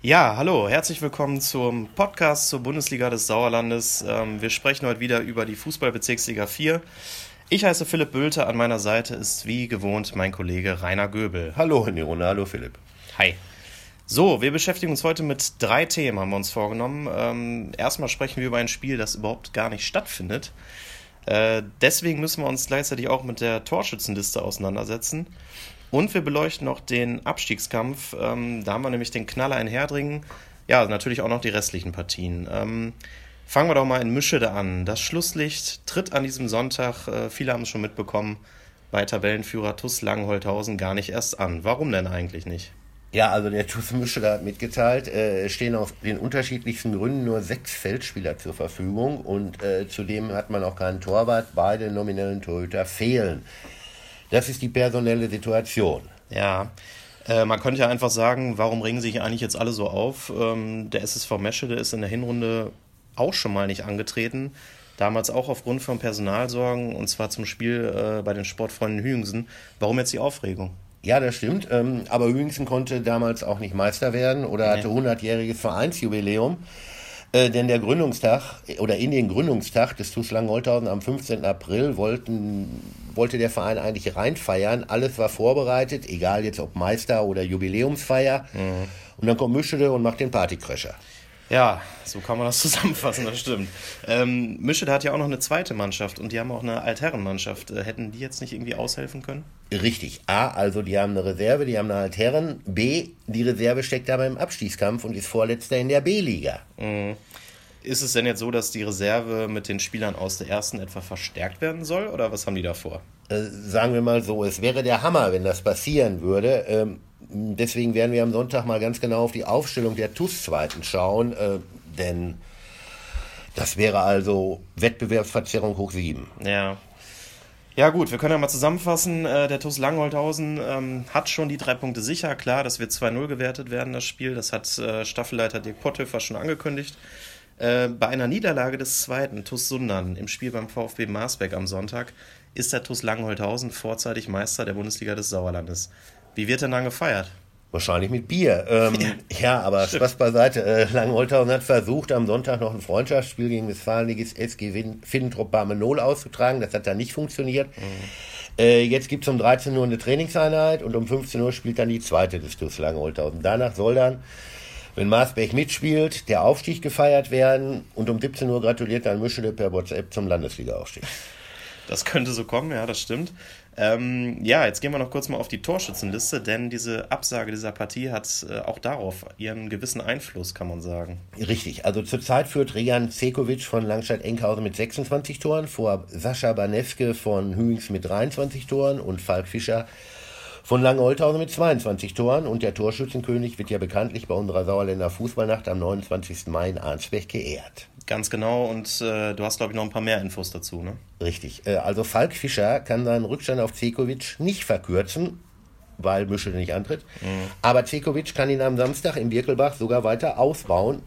Ja, hallo, herzlich willkommen zum Podcast zur Bundesliga des Sauerlandes. Ähm, wir sprechen heute wieder über die Fußballbezirksliga 4. Ich heiße Philipp Bülter, an meiner Seite ist wie gewohnt mein Kollege Rainer Göbel. Hallo in die Runde, hallo Philipp. Hi. So, wir beschäftigen uns heute mit drei Themen, haben wir uns vorgenommen. Ähm, erstmal sprechen wir über ein Spiel, das überhaupt gar nicht stattfindet. Äh, deswegen müssen wir uns gleichzeitig auch mit der Torschützenliste auseinandersetzen. Und wir beleuchten noch den Abstiegskampf. Ähm, da haben wir nämlich den Knaller in Herdringen. Ja, natürlich auch noch die restlichen Partien. Ähm, fangen wir doch mal in Mischede an. Das Schlusslicht tritt an diesem Sonntag, äh, viele haben es schon mitbekommen, bei Tabellenführer TUS Langenholthausen gar nicht erst an. Warum denn eigentlich nicht? Ja, also der TuS Mischede hat mitgeteilt, äh, stehen aus den unterschiedlichsten Gründen nur sechs Feldspieler zur Verfügung und äh, zudem hat man auch keinen Torwart. Beide nominellen Torhüter fehlen. Das ist die personelle Situation. Ja, äh, man könnte ja einfach sagen, warum regen sich eigentlich jetzt alle so auf? Ähm, der SSV Meschede ist in der Hinrunde auch schon mal nicht angetreten. Damals auch aufgrund von Personalsorgen und zwar zum Spiel äh, bei den Sportfreunden Hüingsen. Warum jetzt die Aufregung? Ja, das stimmt. Ähm, aber Hüingsen konnte damals auch nicht Meister werden oder hatte 100-jähriges Vereinsjubiläum. Äh, denn der Gründungstag oder in den Gründungstag des TuS Langenholthausen am 15. April wollten, wollte der Verein eigentlich reinfeiern. Alles war vorbereitet, egal jetzt ob Meister oder Jubiläumsfeier. Mhm. Und dann kommt Mischede und macht den Partycrasher. Ja, so kann man das zusammenfassen, das stimmt. Ähm, Mischede hat ja auch noch eine zweite Mannschaft und die haben auch eine Altherrenmannschaft. Äh, hätten die jetzt nicht irgendwie aushelfen können? Richtig. A, also die haben eine Reserve, die haben eine Altherren. B, die Reserve steckt aber im Abstiegskampf und ist Vorletzter in der B-Liga. Mhm. Ist es denn jetzt so, dass die Reserve mit den Spielern aus der ersten etwa verstärkt werden soll oder was haben die da vor? Äh, sagen wir mal so, es wäre der Hammer, wenn das passieren würde. Ähm, deswegen werden wir am Sonntag mal ganz genau auf die Aufstellung der TUS-Zweiten schauen, äh, denn das wäre also Wettbewerbsverzerrung hoch sieben. Ja. Ja gut, wir können ja mal zusammenfassen. Äh, der TUS Langholthausen ähm, hat schon die drei Punkte sicher. Klar, das wird 2-0 gewertet werden, das Spiel. Das hat äh, Staffelleiter Dirk Potthöfer schon angekündigt. Äh, bei einer Niederlage des zweiten TUS Sundern im Spiel beim VfB Marsbeck am Sonntag ist der TUS Langholthausen vorzeitig Meister der Bundesliga des Sauerlandes. Wie wird denn dann gefeiert? Wahrscheinlich mit Bier. Ähm, ja, aber Spaß beiseite. Äh, Langenholthausen hat versucht, am Sonntag noch ein Freundschaftsspiel gegen das Westfalenligist SG Finntrop Barmenol auszutragen. Das hat dann nicht funktioniert. Mhm. Äh, jetzt gibt es um 13 Uhr eine Trainingseinheit und um 15 Uhr spielt dann die zweite des TuS Langenholthausen. Danach soll dann, wenn Marsberg mitspielt, der Aufstieg gefeiert werden und um 17 Uhr gratuliert dann Mischede per WhatsApp zum Landesliga-Aufstieg. Das könnte so kommen, ja, das stimmt. Ähm, ja, jetzt gehen wir noch kurz mal auf die Torschützenliste, denn diese Absage dieser Partie hat äh, auch darauf ihren gewissen Einfluss, kann man sagen. Richtig, also zurzeit führt Rian Zekovic von Langstadt-Enkhausen mit 26 Toren, vor Sascha Banewske von Hüings mit 23 Toren und Falk Fischer von Lange-Holthausen mit 22 Toren und der Torschützenkönig wird ja bekanntlich bei unserer Sauerländer Fußballnacht am 29. Mai in Arnsberg geehrt. Ganz genau und äh, du hast, glaube ich, noch ein paar mehr Infos dazu, ne? Richtig. Äh, also Falk Fischer kann seinen Rückstand auf Zekovic nicht verkürzen, weil Mischel nicht antritt. Mhm. Aber Zekovic kann ihn am Samstag im Birkelbach sogar weiter ausbauen.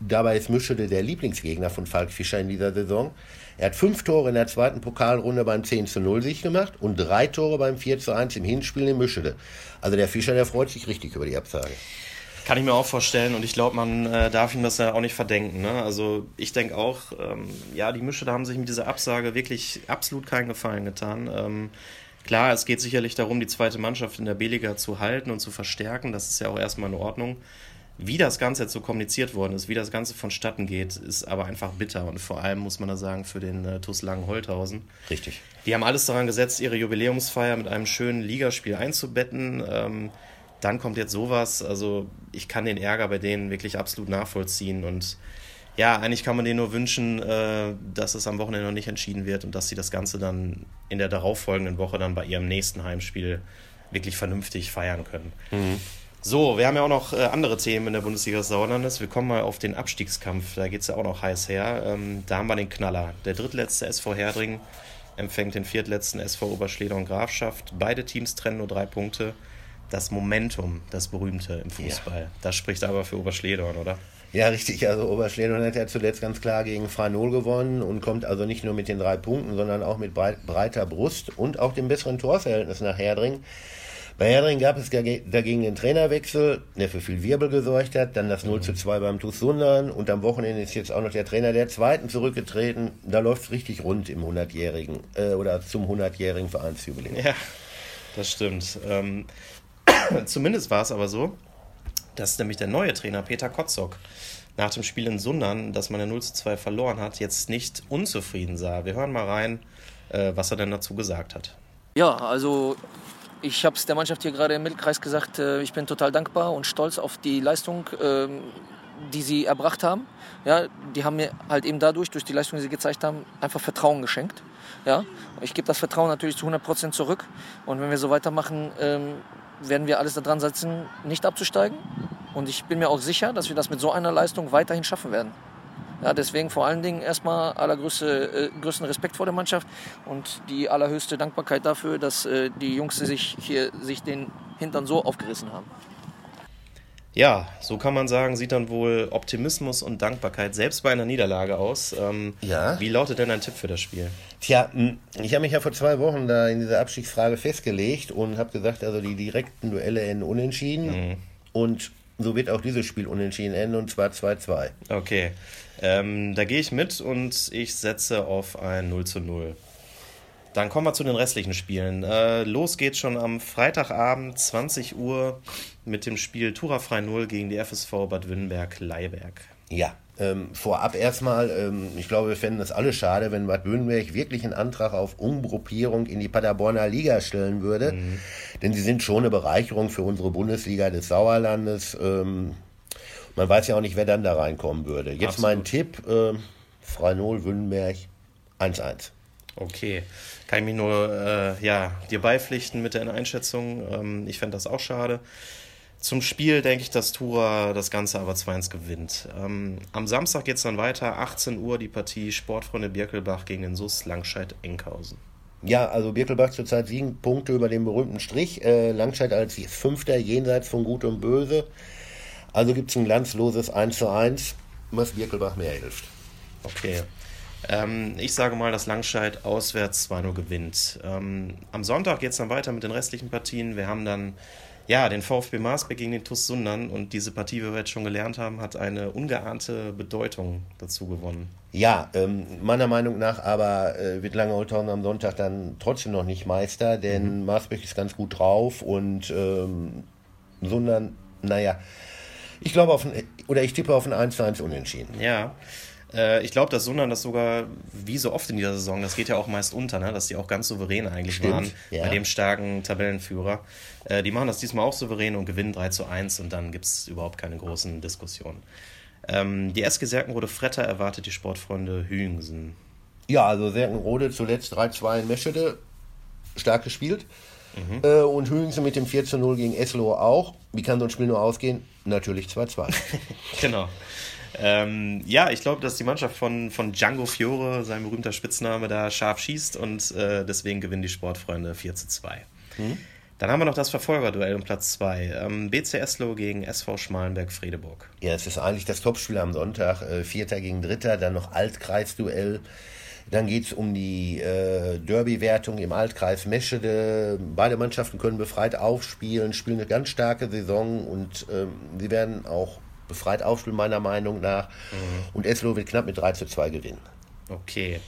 Dabei ist Mischede der Lieblingsgegner von Falk Fischer in dieser Saison. Er hat fünf Tore in der zweiten Pokalrunde beim 10 zu 0 Sieg gemacht und drei Tore beim 4 zu 1 im Hinspiel in Mischede. Also der Fischer, der freut sich richtig über die Absage. Kann ich mir auch vorstellen und ich glaube, man äh, darf ihm das ja auch nicht verdenken. Ne? Also ich denke auch, ähm, ja, die Mische, da haben sich mit dieser Absage wirklich absolut keinen Gefallen getan. Ähm, klar, es geht sicherlich darum, die zweite Mannschaft in der B-Liga zu halten und zu verstärken. Das ist ja auch erstmal in Ordnung. Wie das Ganze jetzt so kommuniziert worden ist, wie das Ganze vonstatten geht, ist aber einfach bitter. Und vor allem muss man da sagen, für den äh, TuS Langen-Holthausen. Richtig. Die haben alles daran gesetzt, ihre Jubiläumsfeier mit einem schönen Ligaspiel einzubetten. Ähm, dann kommt jetzt sowas. Also ich kann den Ärger bei denen wirklich absolut nachvollziehen. Und ja, eigentlich kann man denen nur wünschen, äh, dass es am Wochenende noch nicht entschieden wird und dass sie das Ganze dann in der darauffolgenden Woche dann bei ihrem nächsten Heimspiel wirklich vernünftig feiern können. Mhm. So, wir haben ja auch noch äh, andere Themen in der Bundesliga des Sauerlandes. Wir kommen mal auf den Abstiegskampf. Da geht es ja auch noch heiß her. Ähm, da haben wir den Knaller. Der drittletzte SV Herdring empfängt den viertletzten SV Oberschleder und Grafschaft. Beide Teams trennen nur drei Punkte das Momentum, das berühmte im Fußball. Ja. Das spricht aber für Oberschledorn, oder? Ja, richtig. Also Oberschledorn hat ja zuletzt ganz klar gegen Franol gewonnen und kommt also nicht nur mit den drei Punkten, sondern auch mit breiter Brust und auch dem besseren Torverhältnis nach Herdring. Bei Herdring gab es dagegen den Trainerwechsel, der für viel Wirbel gesorgt hat, dann das 0 zu 2 beim TuS Sundern und am Wochenende ist jetzt auch noch der Trainer der Zweiten zurückgetreten. Da läuft es richtig rund im 100-jährigen äh, oder zum 100-jährigen Vereinsjubiläum. Ja, das stimmt. Ähm, zumindest war es aber so, dass nämlich der neue Trainer Peter Kotzok nach dem Spiel in Sundern, dass man ja 0 zu 2 verloren hat, jetzt nicht unzufrieden sah. Wir hören mal rein, äh, was er denn dazu gesagt hat. Ja, also ich habe es der Mannschaft hier gerade im Mittelkreis gesagt, äh, ich bin total dankbar und stolz auf die Leistung, äh, die sie erbracht haben. Ja, die haben mir halt eben dadurch, durch die Leistung, die sie gezeigt haben, einfach Vertrauen geschenkt. Ja, ich gebe das Vertrauen natürlich zu 100 Prozent zurück. Und wenn wir so weitermachen, ähm, werden wir alles daran setzen, nicht abzusteigen. Und ich bin mir auch sicher, dass wir das mit so einer Leistung weiterhin schaffen werden. Ja, deswegen vor allen Dingen erstmal allergrößte, äh, größten Respekt vor der Mannschaft und die allerhöchste Dankbarkeit dafür, dass äh, die Jungs sich hier sich den Hintern so aufgerissen haben. Ja, so kann man sagen, sieht dann wohl Optimismus und Dankbarkeit selbst bei einer Niederlage aus. Ähm, ja. Wie lautet denn dein Tipp für das Spiel? Tja, ich habe mich ja vor zwei Wochen da in dieser Abstiegsfrage festgelegt und habe gesagt, also die direkten Duelle enden unentschieden. Mhm. Und so wird auch dieses Spiel unentschieden enden und zwar 2-2. Okay, ähm, da gehe ich mit und ich setze auf ein 0 zu 0. Dann kommen wir zu den restlichen Spielen. Äh, los geht's schon am Freitagabend, 20 Uhr, mit dem Spiel Turafrei 0 gegen die FSV Bad Wünnberg-Leiberg. Ja, ähm, vorab erstmal, ähm, ich glaube, wir fänden es alle schade, wenn Bad Württemberg wirklich einen Antrag auf Umgruppierung in die Paderborner Liga stellen würde. Mhm. Denn sie sind schon eine Bereicherung für unsere Bundesliga des Sauerlandes. Ähm, man weiß ja auch nicht, wer dann da reinkommen würde. Jetzt Absolut. mein Tipp: äh, Freinol, Württemberg 1-1. Okay, kann ich mich nur äh, ja, dir beipflichten mit der Einschätzung. Ähm, ich fände das auch schade. Zum Spiel denke ich, dass Tura das Ganze aber 2-1 gewinnt. Ähm, am Samstag geht es dann weiter, 18 Uhr die Partie Sportfreunde Birkelbach gegen den SUS Langscheid-Enkhausen. Ja, also Birkelbach zurzeit sieben Punkte über dem berühmten Strich. Äh, Langscheid als Fünfter jenseits von Gut und Böse. Also gibt es ein glanzloses 1 zu 1, was Birkelbach mehr hilft. Okay. Ähm, ich sage mal, dass Langscheid auswärts 2-0 gewinnt. Ähm, am Sonntag geht es dann weiter mit den restlichen Partien. Wir haben dann ja, den VfB Marsberg gegen den TuS Sundern und diese Partie, wie wir jetzt schon gelernt haben, hat eine ungeahnte Bedeutung dazu gewonnen. Ja, ähm, meiner Meinung nach aber äh, wird Langeoldtown am Sonntag dann trotzdem noch nicht Meister, denn mhm. Marsberg ist ganz gut drauf und ähm, Sundern, naja, ich glaube auf ein, oder ich tippe auf ein 1-1 Unentschieden. Ja, äh, ich glaube, dass Sundern das sogar, wie so oft in dieser Saison, das geht ja auch meist unter, ne? dass die auch ganz souverän eigentlich Stimmt, waren ja. bei dem starken Tabellenführer. Äh, die machen das diesmal auch souverän und gewinnen 3 zu 1 und dann gibt es überhaupt keine großen Diskussionen. Ähm, die SG Serkenrode Fretter erwartet die Sportfreunde Hüngsen. Ja, also Serkenrode zuletzt 3-2 in Meschede, stark gespielt. Mhm. Äh, und Hüngsen mit dem 4 zu 0 gegen Eslo auch. Wie kann so ein Spiel nur ausgehen? Natürlich 2-2. genau. Ähm, ja, ich glaube, dass die Mannschaft von, von Django Fiore, sein berühmter Spitzname, da scharf schießt und äh, deswegen gewinnen die Sportfreunde 4 zu 2. Mhm. Dann haben wir noch das Verfolgerduell um Platz 2. Ähm, BC Eslo gegen SV Schmalenberg-Fredeburg. Ja, es ist eigentlich das Topspiel am Sonntag. Äh, Vierter gegen Dritter, dann noch Altkreisduell. Dann geht es um die äh, Derby-Wertung im Altkreis Meschede. Beide Mannschaften können befreit aufspielen, spielen eine ganz starke Saison und ähm, sie werden auch befreit aufspielen, meiner Meinung nach. Mhm. Und Eslo wird knapp mit 3 zu 2 gewinnen. Okay.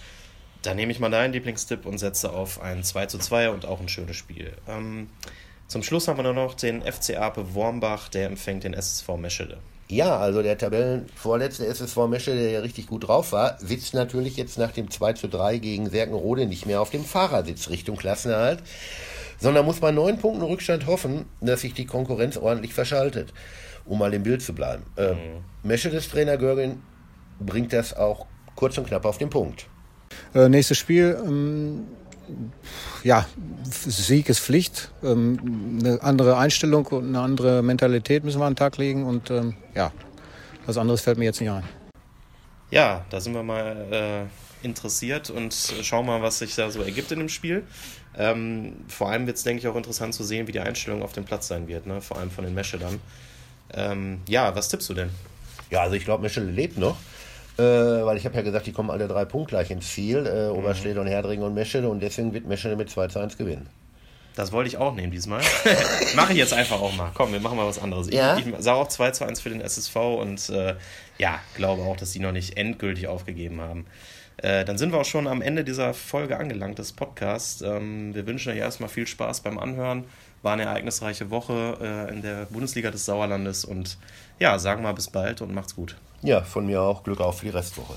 Dann nehme ich mal deinen Lieblingstipp und setze auf ein 2 zu 2 und auch ein schönes Spiel. Ähm, zum Schluss haben wir dann noch den FC Ape Wormbach, der empfängt den SSV Meschede. Ja, also der Tabellenvorletzte SSV Meschede, der ja richtig gut drauf war, sitzt natürlich jetzt nach dem 2 zu 3 gegen Serkenrode nicht mehr auf dem Fahrersitz Richtung Klassenerhalt, sondern muss bei neun Punkten Rückstand hoffen, dass sich die Konkurrenz ordentlich verschaltet um mal im Bild zu bleiben. Äh, mhm. Meschedes Trainer Görgen bringt das auch kurz und knapp auf den Punkt. Äh, nächstes Spiel, ähm, ja, Sieg ist Pflicht. Ähm, eine andere Einstellung und eine andere Mentalität müssen wir an den Tag legen und ähm, ja, was anderes fällt mir jetzt nicht ein. Ja, da sind wir mal äh, interessiert und schauen mal, was sich da so ergibt in dem Spiel. Ähm, vor allem wird es, denke ich, auch interessant zu sehen, wie die Einstellung auf dem Platz sein wird, ne? vor allem von den Mesche dann. Ähm, ja, was tippst du denn? Ja, also ich glaube, Meschede lebt noch. Äh, weil ich habe ja gesagt, die kommen alle drei punktgleich ins Ziel. Äh, mhm. Oberstede und Herdringen und Meschede. Und deswegen wird Meschede mit 2 zu 1 gewinnen. Das wollte ich auch nehmen diesmal. Mache ich jetzt einfach auch mal. Komm, wir machen mal was anderes. Ja? Ich, ich sah auch 2 zu 1 für den SSV und äh, ja, glaube auch, dass die noch nicht endgültig aufgegeben haben. Äh, dann sind wir auch schon am Ende dieser Folge angelangt, des Podcasts. Ähm, wir wünschen euch erstmal viel Spaß beim Anhören. War eine ereignisreiche Woche äh, in der Bundesliga des Sauerlandes und ja, sagen wir bis bald und macht's gut. Ja, von mir auch Glück auf für die Restwoche.